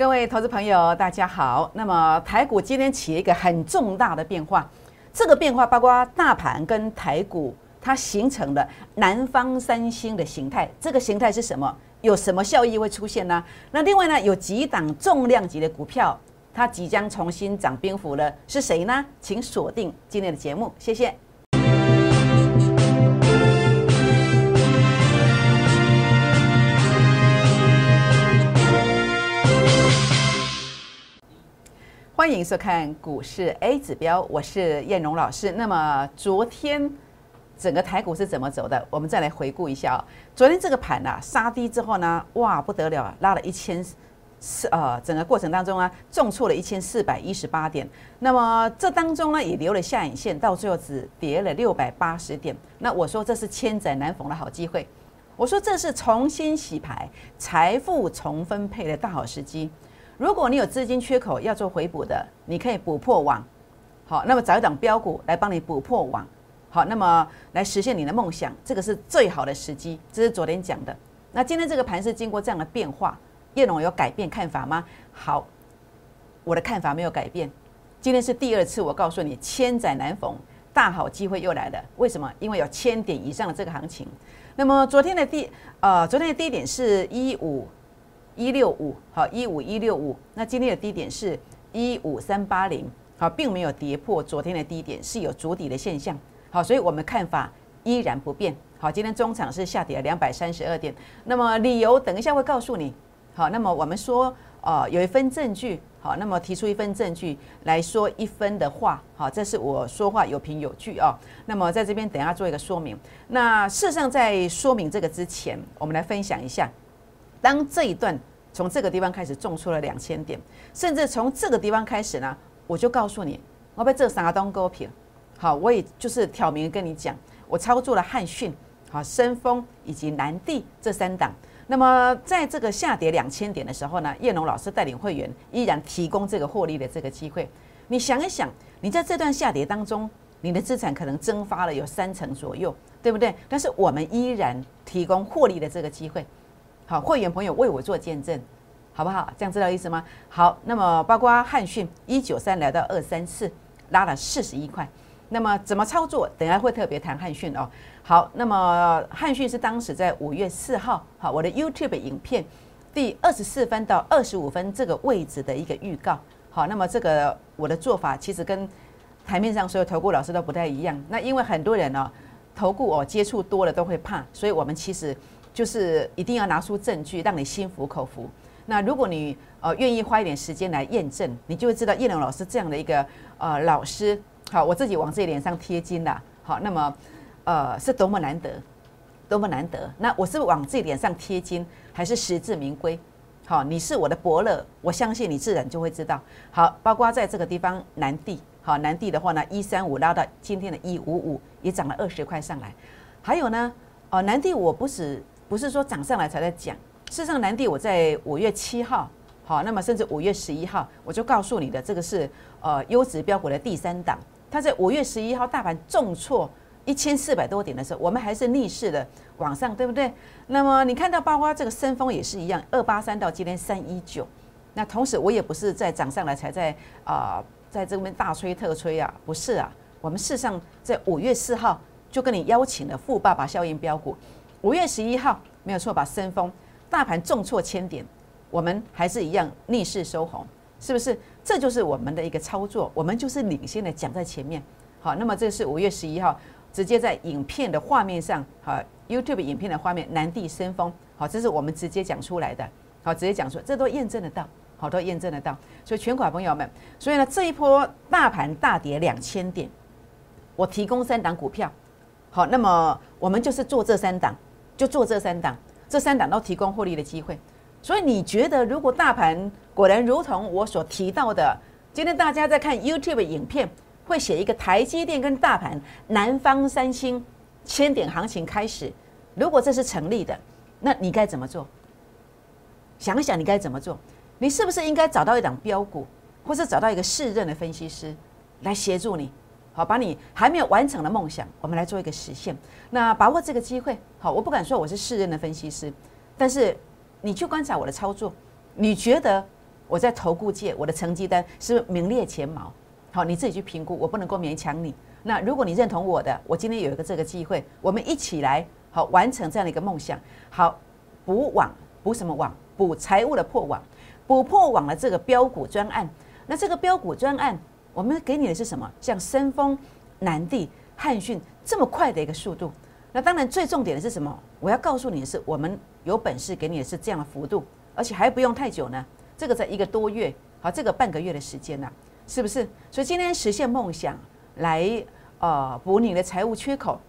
各位投资朋友，大家好。那么台股今天起了一个很重大的变化，这个变化包括大盘跟台股，它形成了南方三星的形态。这个形态是什么？有什么效益会出现呢？那另外呢，有几档重量级的股票，它即将重新涨冰幅了，是谁呢？请锁定今天的节目，谢谢。欢迎收看股市 A 指标，我是燕荣老师。那么昨天整个台股是怎么走的？我们再来回顾一下。昨天这个盘啊杀低之后呢，哇不得了，拉了一千四呃，整个过程当中啊重挫了一千四百一十八点。那么这当中呢也留了下影线，到最后只跌了六百八十点。那我说这是千载难逢的好机会，我说这是重新洗牌、财富重分配的大好时机。如果你有资金缺口要做回补的，你可以补破网，好，那么找一档标股来帮你补破网，好，那么来实现你的梦想，这个是最好的时机。这是昨天讲的。那今天这个盘是经过这样的变化，叶龙有改变看法吗？好，我的看法没有改变。今天是第二次，我告诉你，千载难逢，大好机会又来了。为什么？因为有千点以上的这个行情。那么昨天的第呃，昨天的低点是一五。一六五好，一五一六五。那今天的低点是一五三八零，好，并没有跌破昨天的低点，是有筑底的现象。好，所以我们看法依然不变。好，今天中场是下跌了两百三十二点。那么理由等一下会告诉你。好，那么我们说，呃，有一份证据。好，那么提出一份证据来说一分的话。好，这是我说话有凭有据啊。那么在这边等下做一个说明。那事实上在说明这个之前，我们来分享一下，当这一段。从这个地方开始重出了两千点，甚至从这个地方开始呢，我就告诉你，我被这三个东勾平，好，我也就是挑明跟你讲，我操作了汉讯、好深丰以及南地这三档。那么在这个下跌两千点的时候呢，叶龙老师带领会员依然提供这个获利的这个机会。你想一想，你在这段下跌当中，你的资产可能蒸发了有三成左右，对不对？但是我们依然提供获利的这个机会。好，会员朋友为我做见证，好不好？这样知道意思吗？好，那么包括汉讯一九三来到二三四，拉了四十一块。那么怎么操作？等下会特别谈汉讯哦。好，那么汉讯是当时在五月四号，好，我的 YouTube 影片第二十四分到二十五分这个位置的一个预告。好，那么这个我的做法其实跟台面上所有投顾老师都不太一样。那因为很多人呢，投顾哦接触多了都会怕，所以我们其实。就是一定要拿出证据，让你心服口服。那如果你呃愿意花一点时间来验证，你就会知道叶龙老师这样的一个呃老师，好，我自己往自己脸上贴金了，好，那么呃是多么难得，多么难得。那我是往自己脸上贴金，还是实至名归？好，你是我的伯乐，我相信你自然就会知道。好，包括在这个地方南地，好南地的话呢，一三五拉到今天的一五五，也涨了二十块上来。还有呢，哦南地我不是。不是说涨上来才在讲，事实上，南地我在五月七号，好，那么甚至五月十一号，我就告诉你的，这个是呃优质标股的第三档。它在五月十一号大盘重挫一千四百多点的时候，我们还是逆势的往上，对不对？那么你看到包括这个升峰也是一样，二八三到今天三一九。那同时我也不是在涨上来才在啊在这边大吹特吹啊，不是啊，我们事实上在五月四号就跟你邀请了富爸爸效应标股。五月十一号没有错吧？升峰，大盘重挫千点，我们还是一样逆势收红，是不是？这就是我们的一个操作，我们就是领先的讲在前面。好，那么这是五月十一号，直接在影片的画面上，好，YouTube 影片的画面，南地升峰，好，这是我们直接讲出来的，好，直接讲出，这都验证得到，好，都验证得到。所以全款朋友们，所以呢，这一波大盘大跌两千点，我提供三档股票，好，那么我们就是做这三档。就做这三档，这三档都提供获利的机会。所以你觉得，如果大盘果然如同我所提到的，今天大家在看 YouTube 影片，会写一个台积电跟大盘南方三星千点行情开始。如果这是成立的，那你该怎么做？想想，你该怎么做？你是不是应该找到一档标股，或是找到一个适任的分析师来协助你？好，把你还没有完成的梦想，我们来做一个实现。那把握这个机会，好，我不敢说我是世任的分析师，但是你去观察我的操作，你觉得我在投顾界我的成绩单是不是名列前茅？好，你自己去评估，我不能够勉强你。那如果你认同我的，我今天有一个这个机会，我们一起来好完成这样的一个梦想。好，补网补什么网？补财务的破网，补破网的这个标股专案。那这个标股专案，我们给你的是什么？像深丰、南地、汉讯这么快的一个速度。那当然最重点的是什么？我要告诉你的是，我们有本事给你的是这样的幅度，而且还不用太久呢。这个在一个多月，好，这个半个月的时间呢。是不是？所以今天实现梦想，来呃补你的财务缺口，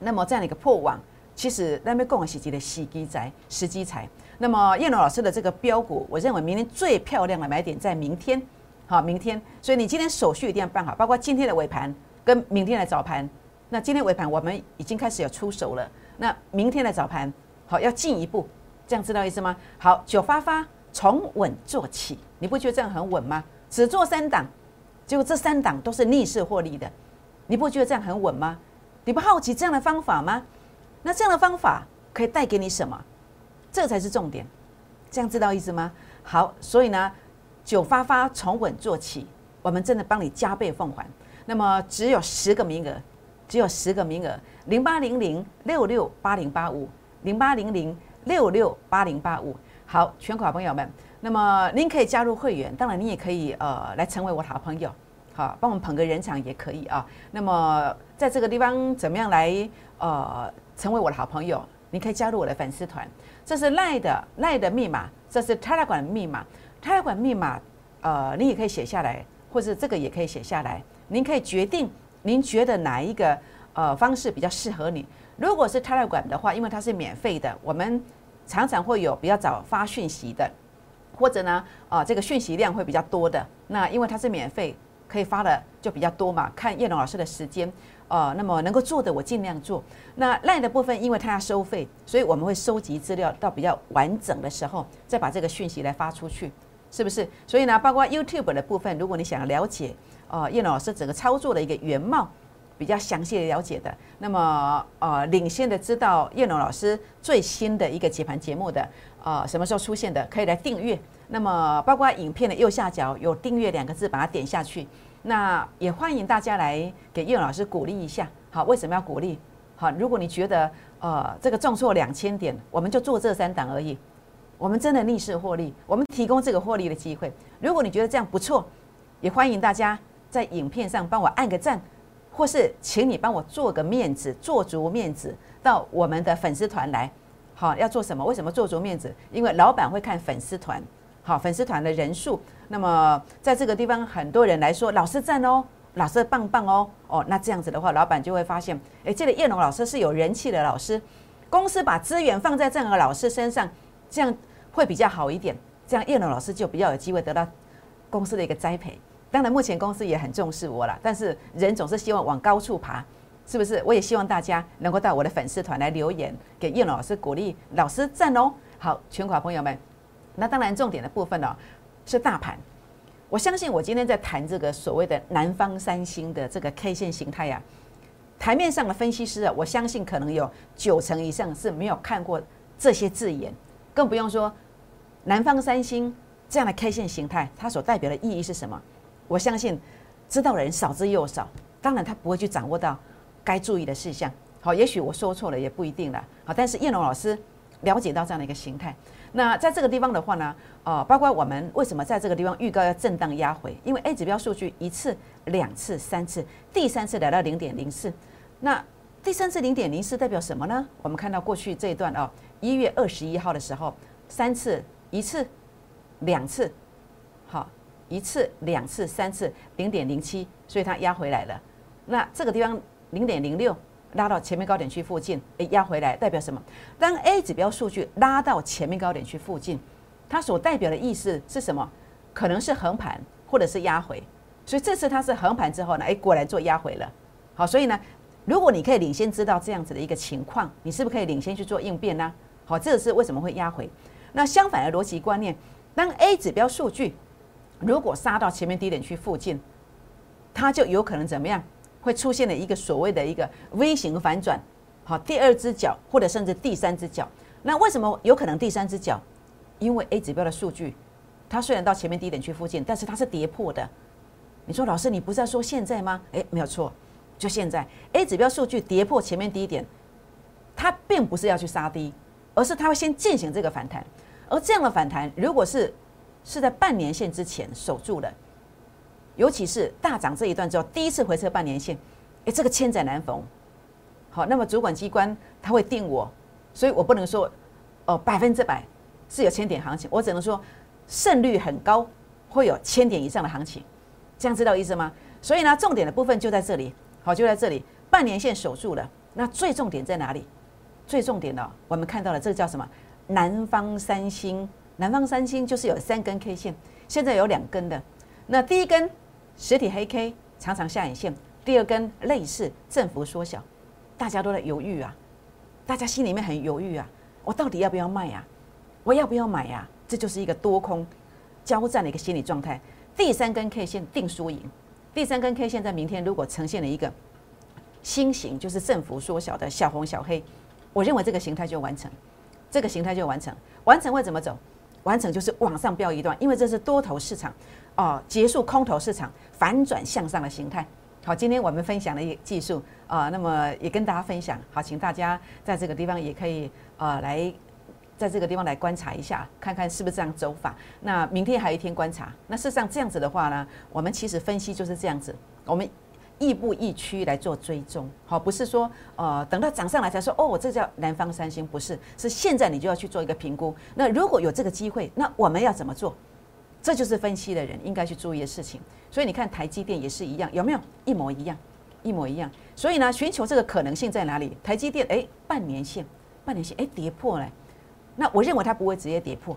那么这样的一个破网，其实那边共和喜吉的洗机财、时机财。那么叶龙老师的这个标股，我认为明天最漂亮的买点在明天，好，明天。所以你今天手续一定要办好，包括今天的尾盘跟明天的早盘。那今天尾盘我们已经开始有出手了，那明天的早盘好要进一步，这样知道意思吗？好，九发发从稳做起，你不觉得这样很稳吗？只做三档，结果这三档都是逆势获利的，你不觉得这样很稳吗？你不好奇这样的方法吗？那这样的方法可以带给你什么？这才是重点，这样知道意思吗？好，所以呢，九发发从稳做起，我们真的帮你加倍奉还。那么只有十个名额，只有十个名额，零八零零六六八零八五，零八零零六六八零八五。好，全款朋友们。那么您可以加入会员，当然你也可以呃来成为我的好朋友，好帮我们捧个人场也可以啊。那么在这个地方怎么样来呃成为我的好朋友？你可以加入我的粉丝团，这是赖的赖的密码，这是 Telegram 密码，Telegram 密码呃你也可以写下来，或者这个也可以写下来，您可以决定您觉得哪一个呃方式比较适合你。如果是胎教馆的话，因为它是免费的，我们常常会有比较早发讯息的。或者呢，啊，这个讯息量会比较多的。那因为它是免费，可以发的就比较多嘛。看叶龙老师的时间，呃，那么能够做的我尽量做。那赖的部分，因为它要收费，所以我们会收集资料到比较完整的时候，再把这个讯息来发出去，是不是？所以呢，包括 YouTube 的部分，如果你想了解，呃，叶龙老师整个操作的一个原貌，比较详细的了解的，那么呃，领先的知道叶龙老师最新的一个解盘节目的。呃，什么时候出现的？可以来订阅。那么，包括影片的右下角有订阅两个字，把它点下去。那也欢迎大家来给叶老师鼓励一下。好，为什么要鼓励？好，如果你觉得呃这个重挫两千点，我们就做这三档而已。我们真的逆势获利，我们提供这个获利的机会。如果你觉得这样不错，也欢迎大家在影片上帮我按个赞，或是请你帮我做个面子，做足面子到我们的粉丝团来。好，要做什么？为什么做足面子？因为老板会看粉丝团，好，粉丝团的人数。那么在这个地方，很多人来说，老师赞哦，老师棒棒哦，哦，那这样子的话，老板就会发现，哎，这个叶龙老师是有人气的老师，公司把资源放在这样的老师身上，这样会比较好一点。这样叶龙老师就比较有机会得到公司的一个栽培。当然，目前公司也很重视我了，但是人总是希望往高处爬。是不是？我也希望大家能够到我的粉丝团来留言，给叶老师鼓励，老师赞哦。好，全款朋友们，那当然重点的部分呢是大盘。我相信我今天在谈这个所谓的南方三星的这个 K 线形态呀，台面上的分析师啊，我相信可能有九成以上是没有看过这些字眼，更不用说南方三星这样的 K 线形态，它所代表的意义是什么？我相信知道的人少之又少，当然他不会去掌握到。该注意的事项，好，也许我说错了，也不一定了，好，但是叶龙老师了解到这样的一个形态，那在这个地方的话呢，呃，包括我们为什么在这个地方预告要震荡压回，因为 A 指标数据一次、两次、三次，第三次来到零点零四，那第三次零点零四代表什么呢？我们看到过去这一段哦，一月二十一号的时候，三次、一次、两次，好，一次、两次、三次，零点零七，所以它压回来了，那这个地方。零点零六拉到前面高点区附近，诶，压回来代表什么？当 A 指标数据拉到前面高点区附近，它所代表的意思是什么？可能是横盘或者是压回。所以这次它是横盘之后呢，诶，果然做压回了。好，所以呢，如果你可以领先知道这样子的一个情况，你是不是可以领先去做应变呢？好，这个是为什么会压回？那相反的逻辑观念，当 A 指标数据如果杀到前面低点区附近，它就有可能怎么样？会出现了一个所谓的一个 V 型反转，好，第二只脚或者甚至第三只脚。那为什么有可能第三只脚？因为 A 指标的数据它虽然到前面低点区附近，但是它是跌破的。你说老师，你不是在说现在吗？诶，没有错，就现在 A 指标数据跌破前面低点，它并不是要去杀低，而是它会先进行这个反弹。而这样的反弹，如果是是在半年线之前守住的，尤其是大涨这一段之后，第一次回撤半年线，诶，这个千载难逢。好，那么主管机关他会定我，所以我不能说哦百分之百是有千点行情，我只能说胜率很高，会有千点以上的行情。这样知道意思吗？所以呢，重点的部分就在这里，好，就在这里，半年线守住了。那最重点在哪里？最重点的，我们看到了，这个叫什么？南方三星。南方三星就是有三根 K 线，现在有两根的。那第一根实体黑 K 长长下影线，第二根类似振幅缩小，大家都在犹豫啊，大家心里面很犹豫啊，我到底要不要卖呀？我要不要买呀？这就是一个多空交战的一个心理状态。第三根 K 线定输赢，第三根 K 线在明天如果呈现了一个新型，就是振幅缩小的小红小黑，我认为这个形态就完成，这个形态就完成，完成会怎么走？完成就是往上飙一段，因为这是多头市场哦，结束空头市场反转向上的形态。好，今天我们分享的一技术啊，那么也跟大家分享。好，请大家在这个地方也可以呃来。在这个地方来观察一下，看看是不是这样走法。那明天还有一天观察。那事实上这样子的话呢，我们其实分析就是这样子，我们亦步亦趋来做追踪。好，不是说呃等到涨上来才说哦，我这叫南方三星，不是，是现在你就要去做一个评估。那如果有这个机会，那我们要怎么做？这就是分析的人应该去注意的事情。所以你看台积电也是一样，有没有一模一样？一模一样。所以呢，寻求这个可能性在哪里？台积电哎，半年线，半年线哎跌破了。那我认为它不会直接跌破，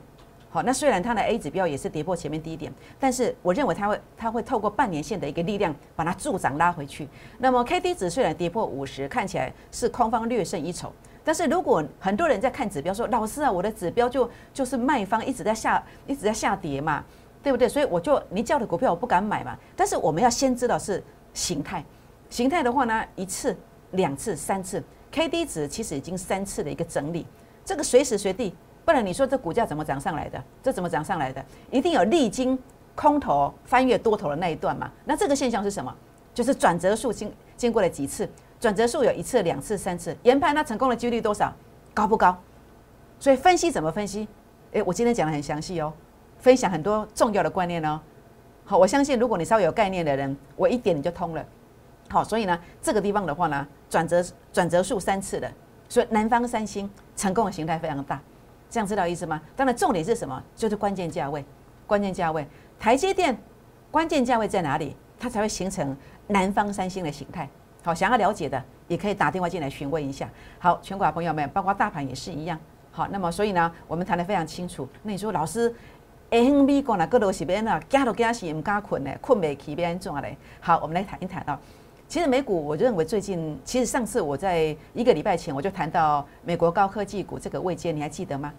好，那虽然它的 A 指标也是跌破前面低点，但是我认为它会它会透过半年线的一个力量把它助涨拉回去。那么 K D 值虽然跌破五十，看起来是空方略胜一筹，但是如果很多人在看指标说，老师啊，我的指标就就是卖方一直在下一直在下跌嘛，对不对？所以我就你叫的股票我不敢买嘛。但是我们要先知道是形态，形态的话呢，一次、两次、三次，K D 值其实已经三次的一个整理。这个随时随地，不然你说这股价怎么涨上来的？这怎么涨上来的？一定有历经空头翻越多头的那一段嘛？那这个现象是什么？就是转折数经经过了几次？转折数有一次、两次、三次，研判它成功的几率多少？高不高？所以分析怎么分析？诶，我今天讲的很详细哦，分享很多重要的观念哦。好，我相信如果你稍微有概念的人，我一点你就通了。好，所以呢，这个地方的话呢，转折转折数三次的。所以南方三星成功的形态非常大，这样知道意思吗？当然重点是什么？就是关键价位，关键价位，台积电关键价位在哪里？它才会形成南方三星的形态。好，想要了解的也可以打电话进来询问一下。好，全国的朋友们，包括大盘也是一样。好，那么所以呢，我们谈得非常清楚。那你说老师，A、B 股呢，各都是边啊，加都加是唔加困呢，困未起边做嘞？好，我们来谈一谈啊。其实美股，我认为最近，其实上次我在一个礼拜前我就谈到美国高科技股这个位阶，你还记得吗？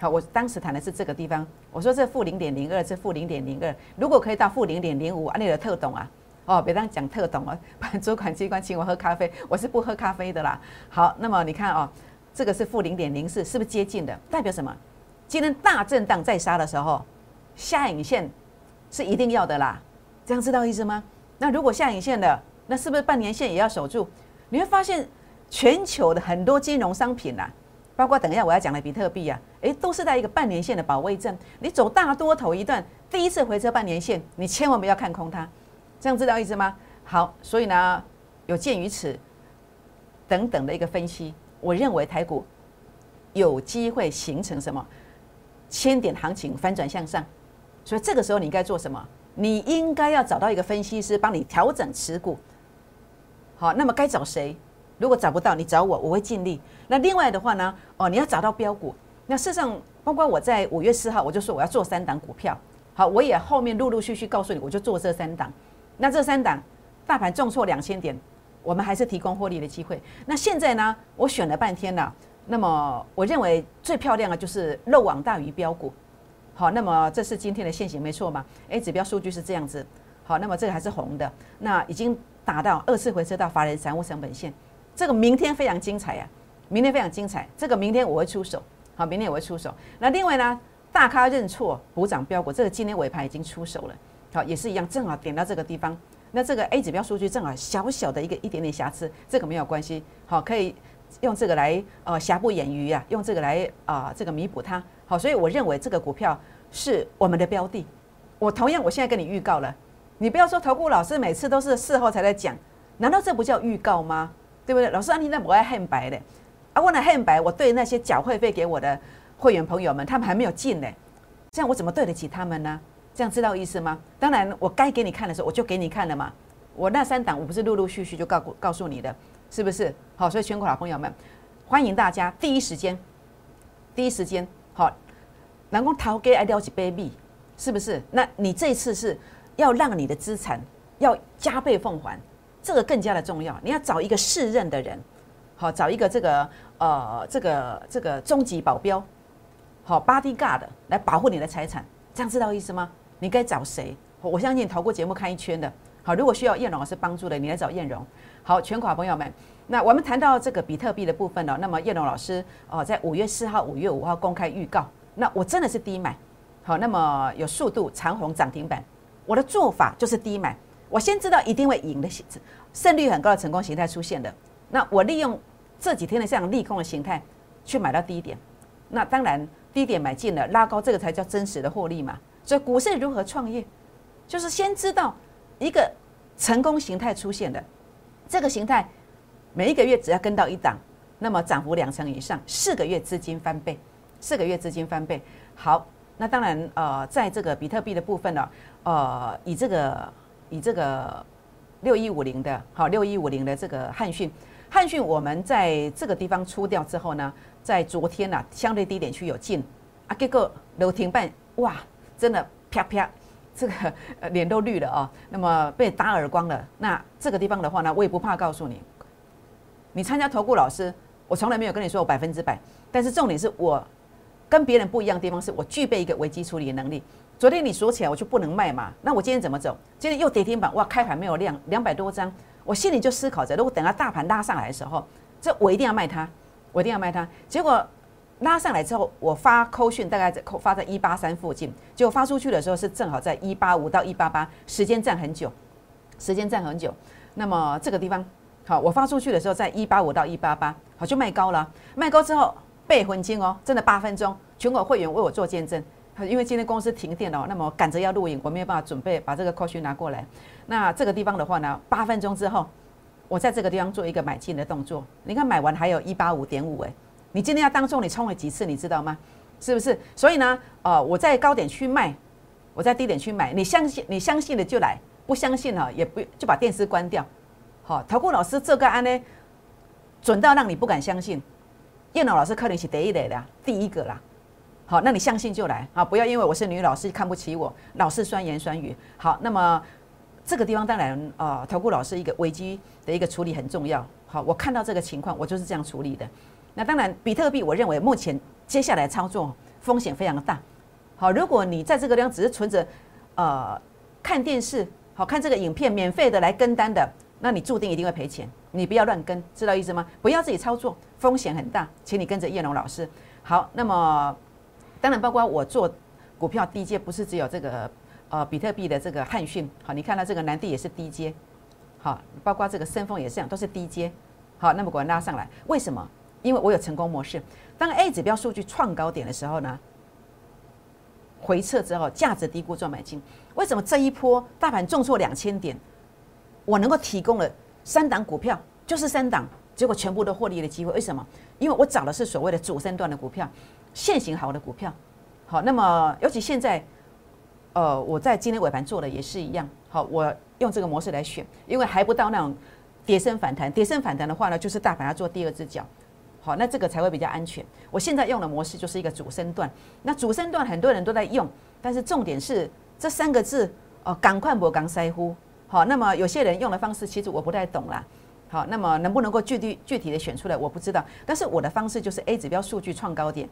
好，我当时谈的是这个地方，我说这负零点零二，这负零点零二，如果可以到负零点零五，啊，那个特懂啊，哦，别当讲特懂啊，主管机关请我喝咖啡，我是不喝咖啡的啦。好，那么你看哦，这个是负零点零四，是不是接近的？代表什么？今天大震荡再杀的时候，下影线是一定要的啦，这样知道意思吗？那如果下影线的。那是不是半年线也要守住？你会发现全球的很多金融商品啊，包括等一下我要讲的比特币啊，诶，都是在一个半年线的保卫战。你走大多头一段，第一次回撤半年线，你千万不要看空它。这样知道意思吗？好，所以呢，有鉴于此等等的一个分析，我认为台股有机会形成什么千点行情反转向上。所以这个时候你应该做什么？你应该要找到一个分析师帮你调整持股，好，那么该找谁？如果找不到，你找我，我会尽力。那另外的话呢？哦，你要找到标股。那事实上，包括我在五月四号我就说我要做三档股票，好，我也后面陆陆续续告诉你，我就做这三档。那这三档大盘重挫两千点，我们还是提供获利的机会。那现在呢？我选了半天了，那么我认为最漂亮的就是漏网大鱼标股。好，那么这是今天的现形，没错嘛？A 指标数据是这样子。好，那么这个还是红的，那已经达到二次回撤到法人财务成本线。这个明天非常精彩呀，明天非常精彩。这个明天我会出手，好，明天我会出手。那另外呢，大咖认错补涨标股，这个今天尾盘已经出手了，好，也是一样，正好点到这个地方。那这个 A 指标数据正好小小的一个一点点瑕疵，这个没有关系，好，可以用这个来呃瑕不掩瑜啊，用这个来啊这个弥补它。好，所以我认为这个股票是我们的标的。我同样，我现在跟你预告了，你不要说投顾老师每次都是事后才在讲，难道这不叫预告吗？对不对？老师啊，你那不爱恨白的啊？问了恨白，我对那些缴会费给我的。会员朋友们，他们还没有进呢，这样我怎么对得起他们呢？这样知道意思吗？当然，我该给你看的时候，我就给你看了嘛。我那三档，我不是陆陆续续就告告诉你的，是不是？好，所以全国老朋友们，欢迎大家第一时间，第一时间，好，南宫桃给爱撩起 baby，是不是？那你这次是要让你的资产要加倍奉还，这个更加的重要。你要找一个适任的人，好，找一个这个呃，这个这个终极保镖。好，bodyguard 来保护你的财产，这样知道意思吗？你该找谁？我相信投过节目看一圈的。好，如果需要燕荣老师帮助的，你来找燕荣。好，全款朋友们，那我们谈到这个比特币的部分呢，那么燕荣老师哦，在五月四号、五月五号公开预告，那我真的是低买。好，那么有速度长虹涨停板，我的做法就是低买。我先知道一定会赢的胜胜率很高的成功形态出现的，那我利用这几天的这样利空的形态去买到低点，那当然。低点买进了，拉高，这个才叫真实的获利嘛。所以股市如何创业，就是先知道一个成功形态出现的，这个形态每一个月只要跟到一档，那么涨幅两成以上，四个月资金翻倍，四个月资金翻倍。好，那当然呃，在这个比特币的部分呢，呃，以这个以这个六一五零的，好六一五零的这个汉讯，汉讯我们在这个地方出掉之后呢。在昨天呐，相对低点区有进啊，结果楼停半，哇，真的啪啪，这个脸都绿了啊。那么被打耳光了。那这个地方的话呢，我也不怕告诉你，你参加投顾老师，我从来没有跟你说我百分之百。但是重点是我跟别人不一样的地方，是我具备一个危机处理的能力。昨天你锁起来，我就不能卖嘛。那我今天怎么走？今天又跌停板，哇，开盘没有量，两百多张，我心里就思考着，如果等到大盘拉上来的时候，这我一定要卖它。我一定要卖它，结果拉上来之后，我发扣讯大概在扣发在一八三附近，结果发出去的时候是正好在一八五到一八八，时间站很久，时间站很久。那么这个地方，好，我发出去的时候在一八五到一八八，好就卖高了，卖高之后倍分金哦，真的八分钟，全国会员为我做见证，因为今天公司停电了，那么赶着要录影，我没有办法准备把这个扣讯拿过来。那这个地方的话呢，八分钟之后。我在这个地方做一个买进的动作，你看买完还有一八五点五哎，你今天要当中你冲了几次，你知道吗？是不是？所以呢，呃，我在高点去卖，我在低点去买，你相信你相信的就来，不相信哈也不就把电视关掉。好，投顾老师这个案呢，准到让你不敢相信。电脑老师可能是第一类的，第一个啦。好，那你相信就来啊，不要因为我是女老师看不起我，老是酸言酸语。好，那么。这个地方当然啊，投顾老师一个危机的一个处理很重要。好，我看到这个情况，我就是这样处理的。那当然，比特币我认为目前接下来操作风险非常大。好，如果你在这个地方只是存着呃看电视，好看这个影片免费的来跟单的，那你注定一定会赔钱。你不要乱跟，知道意思吗？不要自己操作，风险很大，请你跟着叶龙老师。好，那么当然包括我做股票低阶，不是只有这个。呃，比特币的这个汉讯，好，你看到这个南地也是低阶，好，包括这个深丰也是这样，都是低阶，好，那么果然拉上来，为什么？因为我有成功模式。当 A 指标数据创高点的时候呢，回撤之后价值低估赚买进。为什么这一波大盘重挫两千点，我能够提供了三档股票，就是三档，结果全部都获利的机会？为什么？因为我找的是所谓的主升段的股票，现行好的股票，好，那么尤其现在。呃，我在今天尾盘做的也是一样，好，我用这个模式来选，因为还不到那种跌升反弹，跌升反弹的话呢，就是大盘要做第二只脚，好，那这个才会比较安全。我现在用的模式就是一个主升段，那主升段很多人都在用，但是重点是这三个字哦，赶快不刚塞呼，好，那么有些人用的方式其实我不太懂啦，好，那么能不能够具体具体的选出来我不知道，但是我的方式就是 A 指标数据创高点。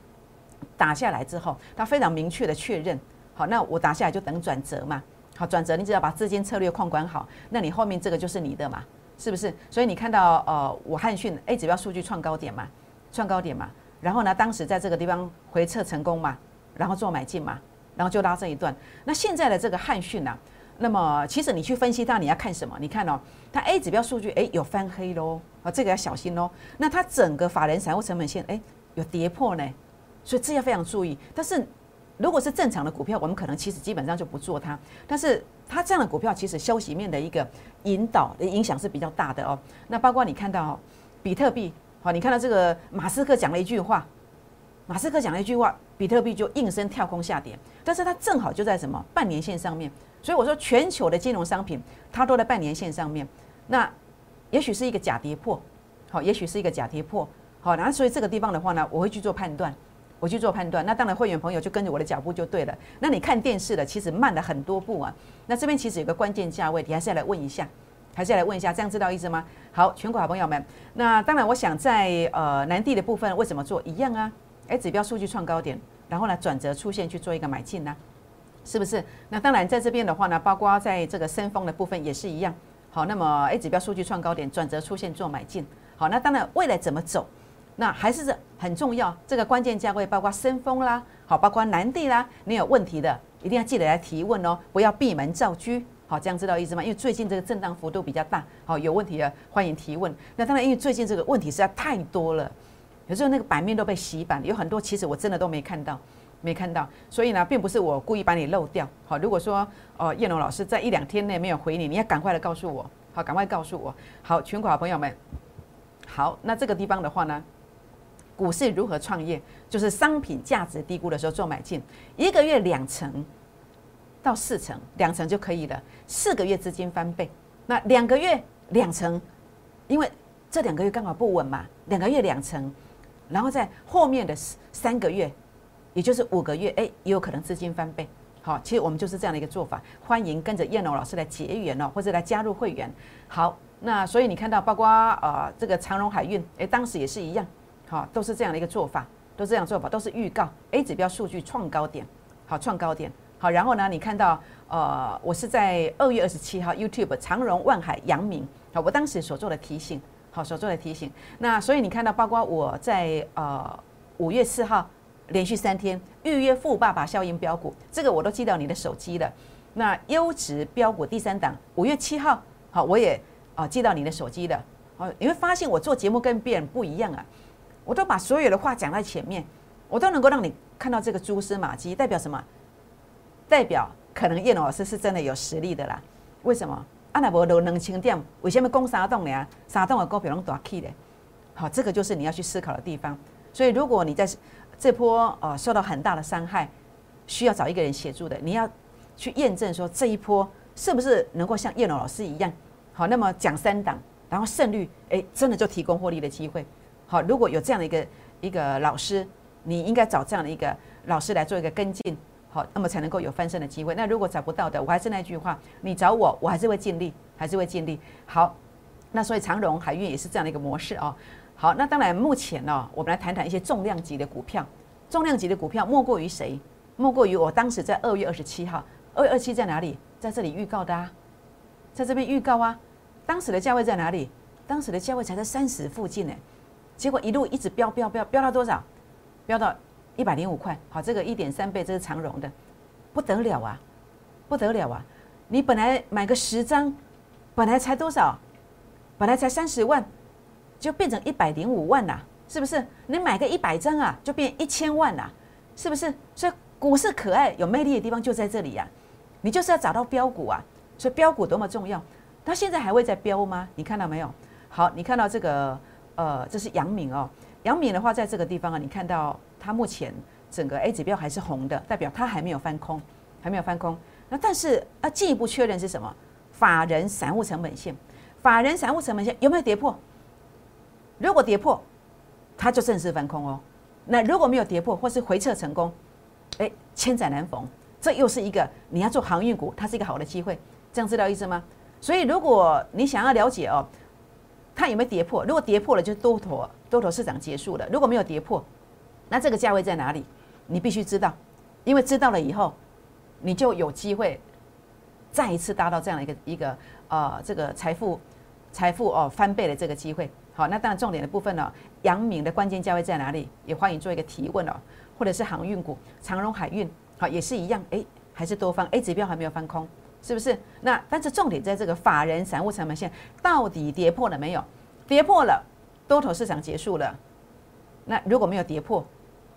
打下来之后，他非常明确的确认。好，那我打下来就等转折嘛。好，转折你只要把资金策略控管好，那你后面这个就是你的嘛，是不是？所以你看到呃，我汉讯 A 指标数据创高点嘛，创高点嘛。然后呢，当时在这个地方回撤成功嘛，然后做买进嘛，然后就拉这一段。那现在的这个汉讯呢，那么其实你去分析它，你要看什么？你看哦，它 A 指标数据哎有翻黑喽，啊这个要小心喽。那它整个法人财务成本线哎有跌破呢，所以这要非常注意。但是如果是正常的股票，我们可能其实基本上就不做它。但是它这样的股票，其实消息面的一个引导的影响是比较大的哦。那包括你看到比特币，好，你看到这个马斯克讲了一句话。马斯克讲了一句话，比特币就应声跳空下跌，但是它正好就在什么半年线上面，所以我说全球的金融商品它都在半年线上面，那也许是一个假跌破，好，也许是一个假跌破，好，然后所以这个地方的话呢，我会去做判断，我去做判断，那当然会员朋友就跟着我的脚步就对了，那你看电视的其实慢了很多步啊，那这边其实有个关键价位，你还是要来问一下，还是要来问一下，这样知道意思吗？好，全国好朋友们，那当然我想在呃南地的部分为什么做一样啊？哎，指标数据创高点，然后呢转折出现去做一个买进呢，是不是？那当然在这边的话呢，包括在这个升风的部分也是一样。好，那么 A 指标数据创高点，转折出现做买进。好，那当然未来怎么走，那还是这很重要。这个关键价位包括升风啦，好，包括南地啦，你有问题的一定要记得来提问哦，不要闭门造车。好，这样知道意思吗？因为最近这个震荡幅度比较大，好，有问题的欢迎提问。那当然，因为最近这个问题实在太多了。有时候那个版面都被洗版，有很多其实我真的都没看到，没看到，所以呢，并不是我故意把你漏掉。好，如果说哦，叶龙老师在一两天内没有回你，你要赶快的告诉我，好，赶快告诉我。好，全国好朋友们，好，那这个地方的话呢，股市如何创业？就是商品价值低估的时候做买进，一个月两成到四成，两成就可以了，四个月资金翻倍，那两个月两成，因为这两个月刚好不稳嘛，两个月两成。然后在后面的三个月，也就是五个月，哎，也有可能资金翻倍。好，其实我们就是这样的一个做法。欢迎跟着燕龙老师来结缘哦，或者来加入会员。好，那所以你看到，包括呃这个长荣海运，哎，当时也是一样，好，都是这样的一个做法，都这样做法，都是预告 A 指标数据创高点，好，创高点。好，然后呢，你看到呃，我是在二月二十七号 YouTube 长荣、万海、阳明，好，我当时所做的提醒。好，所做的提醒。那所以你看到，包括我在呃五月四号连续三天预约富爸爸效应标股，这个我都寄到你的手机了。那优质标股第三档，五月七号，好，我也啊寄到你的手机的。好，你会发现我做节目跟别人不一样啊，我都把所有的话讲在前面，我都能够让你看到这个蛛丝马迹，代表什么？代表可能叶老师是真的有实力的啦。为什么？啊，那无落两千点，为什么攻三栋呢？三栋的股票拢大起的，好，这个就是你要去思考的地方。所以，如果你在这波呃受到很大的伤害，需要找一个人协助的，你要去验证说这一波是不是能够像叶老师一样，好，那么讲三档，然后胜率哎，真的就提供获利的机会。好，如果有这样的一个一个老师，你应该找这样的一个老师来做一个跟进。好，那么才能够有翻身的机会。那如果找不到的，我还是那句话，你找我，我还是会尽力，还是会尽力。好，那所以长荣海运也是这样的一个模式哦。好，那当然目前呢，我们来谈谈一些重量级的股票。重量级的股票莫过于谁？莫过于我当时在二月二十七号，二月二七在哪里？在这里预告的啊，在这边预告啊。当时的价位在哪里？当时的价位才在三十附近呢，结果一路一直飙飙飙飙到多少？飙到。一百零五块，好，这个一点三倍，这是长荣的，不得了啊，不得了啊！你本来买个十张，本来才多少？本来才三十万，就变成一百零五万啦，是不是？你买个一百张啊，就变一千万啦，是不是？所以股市可爱有魅力的地方就在这里呀，你就是要找到标股啊，所以标股多么重要。它现在还会在标吗？你看到没有？好，你看到这个，呃，这是阳明哦，阳明的话，在这个地方啊，你看到。它目前整个 A 指标还是红的，代表它还没有翻空，还没有翻空。那但是啊进一步确认是什么？法人散户成本线，法人散户成本线有没有跌破？如果跌破，它就正式翻空哦。那如果没有跌破，或是回撤成功，哎，千载难逢，这又是一个你要做航运股，它是一个好的机会。这样知道意思吗？所以如果你想要了解哦，它有没有跌破？如果跌破了，就多头多头市场结束了。如果没有跌破，那这个价位在哪里？你必须知道，因为知道了以后，你就有机会再一次达到这样的一个一个呃这个财富财富哦翻倍的这个机会。好，那当然重点的部分呢，阳明的关键价位在哪里？也欢迎做一个提问哦。或者是航运股，长荣海运，好也是一样，哎，还是多方 A 指标还没有翻空，是不是？那但是重点在这个法人散户成本线到底跌破了没有？跌破了，多头市场结束了。那如果没有跌破，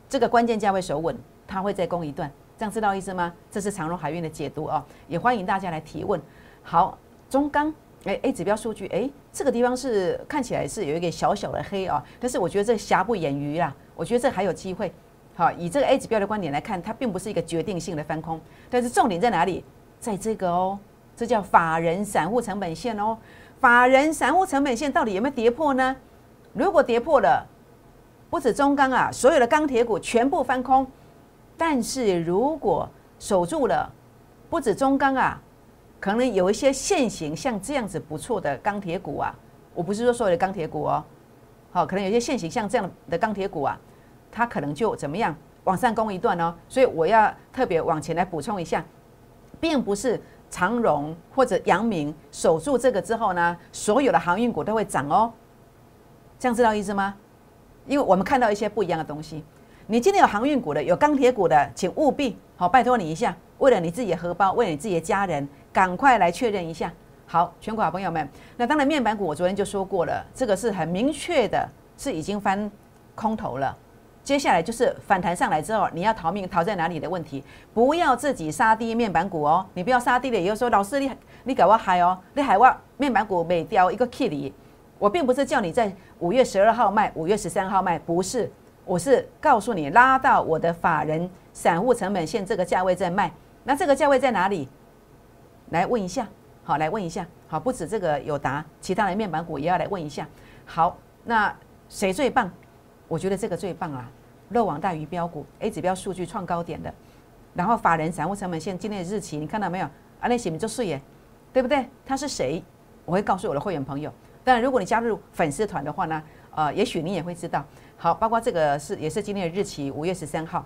这个关键价位守稳，它会再攻一段，这样知道意思吗？这是长荣海运的解读哦，也欢迎大家来提问。好，中钢，哎 A 指标数据，哎，这个地方是看起来是有一个小小的黑啊，但是我觉得这瑕不掩瑜啦，我觉得这还有机会。好，以这个 A 指标的观点来看，它并不是一个决定性的翻空，但是重点在哪里？在这个哦，这叫法人散户成本线哦，法人散户成本线到底有没有跌破呢？如果跌破了。不止中钢啊，所有的钢铁股全部翻空。但是如果守住了，不止中钢啊，可能有一些现行像这样子不错的钢铁股啊，我不是说所有的钢铁股哦，好，可能有些现行像这样的钢铁股啊，它可能就怎么样往上攻一段哦。所以我要特别往前来补充一下，并不是长荣或者阳明守住这个之后呢，所有的航运股都会涨哦。这样知道意思吗？因为我们看到一些不一样的东西，你今天有航运股的，有钢铁股的，请务必好拜托你一下，为了你自己的荷包，为了你自己的家人，赶快来确认一下。好，全国好朋友们，那当然面板股我昨天就说过了，这个是很明确的，是已经翻空头了。接下来就是反弹上来之后，你要逃命逃在哪里的问题，不要自己杀低面板股哦，你不要杀低了以后说老师你你搞我嗨哦，你海外面板股每掉一个 K 里。我并不是叫你在五月十二号卖，五月十三号卖，不是，我是告诉你拉到我的法人散户成本线这个价位在卖，那这个价位在哪里？来问一下，好，来问一下，好，不止这个有答，其他的面板股也要来问一下。好，那谁最棒？我觉得这个最棒啦，漏网大鱼标股，A 指标数据创高点的，然后法人散户成本线今天的日期你看到没有？啊，那写名就是耶，对不对？他是谁？我会告诉我的会员朋友。但如果你加入粉丝团的话呢，呃，也许你也会知道。好，包括这个是也是今天的日期，五月十三号，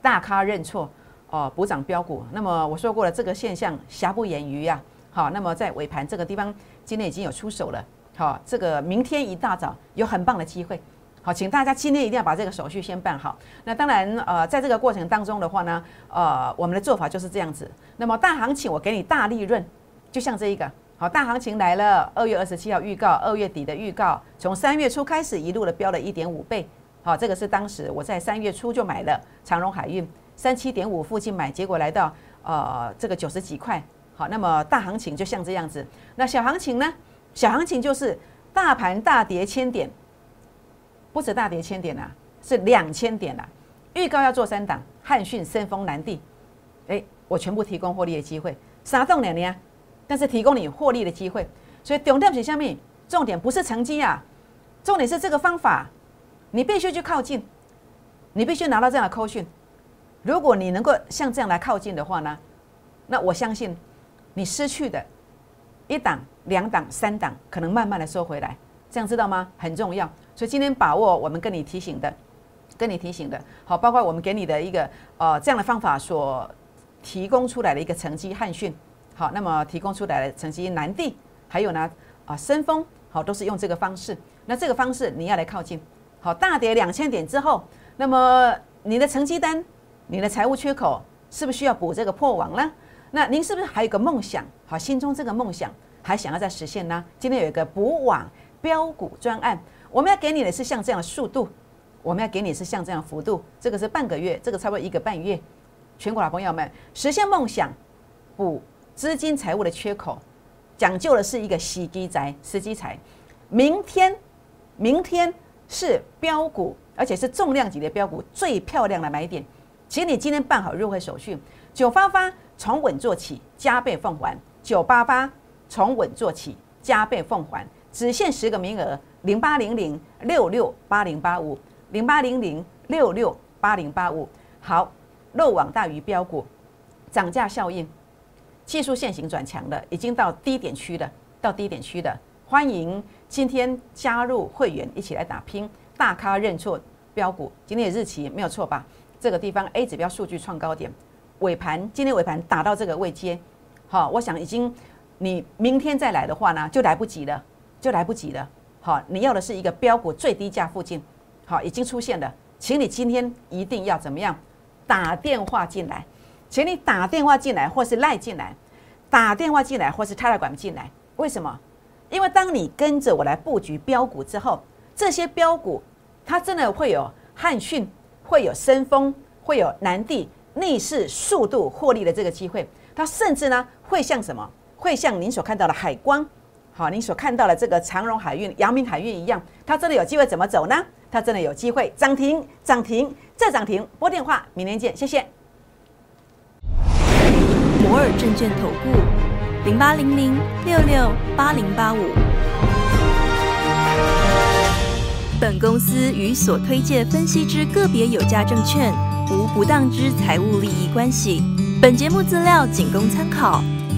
大咖认错哦，补涨标股。那么我说过了，这个现象瑕不掩瑜呀。好，那么在尾盘这个地方，今天已经有出手了。好，这个明天一大早有很棒的机会。好，请大家今天一定要把这个手续先办好。那当然，呃，在这个过程当中的话呢，呃，我们的做法就是这样子。那么大行情我给你大利润，就像这一个。好，大行情来了。二月二十七号预告，二月底的预告，从三月初开始一路的飙了一点五倍。好，这个是当时我在三月初就买了长荣海运，三七点五附近买，结果来到呃这个九十几块。好，那么大行情就像这样子。那小行情呢？小行情就是大盘大跌千点，不止大跌千点啊，是两千点啊。预告要做三档，汉讯、深丰、南地，哎，我全部提供获利的机会，啥动两年？但是提供你获利的机会，所以重点是下面重点不是成绩啊，重点是这个方法，你必须去靠近，你必须拿到这样的扣讯。如果你能够像这样来靠近的话呢，那我相信你失去的一档、两档、三档，可能慢慢的收回来，这样知道吗？很重要。所以今天把握我们跟你提醒的，跟你提醒的，好，包括我们给你的一个呃这样的方法所提供出来的一个成绩汉讯。好，那么提供出来的成绩，南地还有呢啊，深丰好，都是用这个方式。那这个方式你要来靠近，好，大跌两千点之后，那么你的成绩单、你的财务缺口是不是需要补这个破网呢？那您是不是还有个梦想？好，心中这个梦想还想要再实现呢？今天有一个补网标股专案，我们要给你的是像这样的速度，我们要给你是像这样幅度，这个是半个月，这个差不多一个半月。全国老朋友们，实现梦想补。资金财务的缺口，讲究的是一个洗机宅、司机财。明天，明天是标股，而且是重量级的标股，最漂亮的买点。请你今天办好入会手续，九八八从稳做起，加倍奉还。九八八从稳做起，加倍奉还，只限十个名额。零八零零六六八零八五，零八零零六六八零八五。好，漏网大鱼标股，涨价效应。技术线型转强了，已经到低点区了，到低点区的，欢迎今天加入会员一起来打拼，大咖认错标股，今天的日期没有错吧？这个地方 A 指标数据创高点，尾盘今天尾盘打到这个位阶，好，我想已经你明天再来的话呢，就来不及了，就来不及了。好，你要的是一个标股最低价附近，好，已经出现了。请你今天一定要怎么样？打电话进来，请你打电话进来，或是赖进来，打电话进来，或是插了管进来。为什么？因为当你跟着我来布局标股之后，这些标股它真的会有汉讯，会有深丰，会有南地逆势速度获利的这个机会。它甚至呢会像什么？会像您所看到的海光，好，您所看到的这个长荣海运、阳明海运一样，它真的有机会怎么走呢？它真的有机会涨停，涨停再涨停。拨电话，明天见，谢谢。摩尔证券投顾零八零零六六八零八五。本公司与所推介分析之个别有价证券无不当之财务利益关系。本节目资料仅供参考，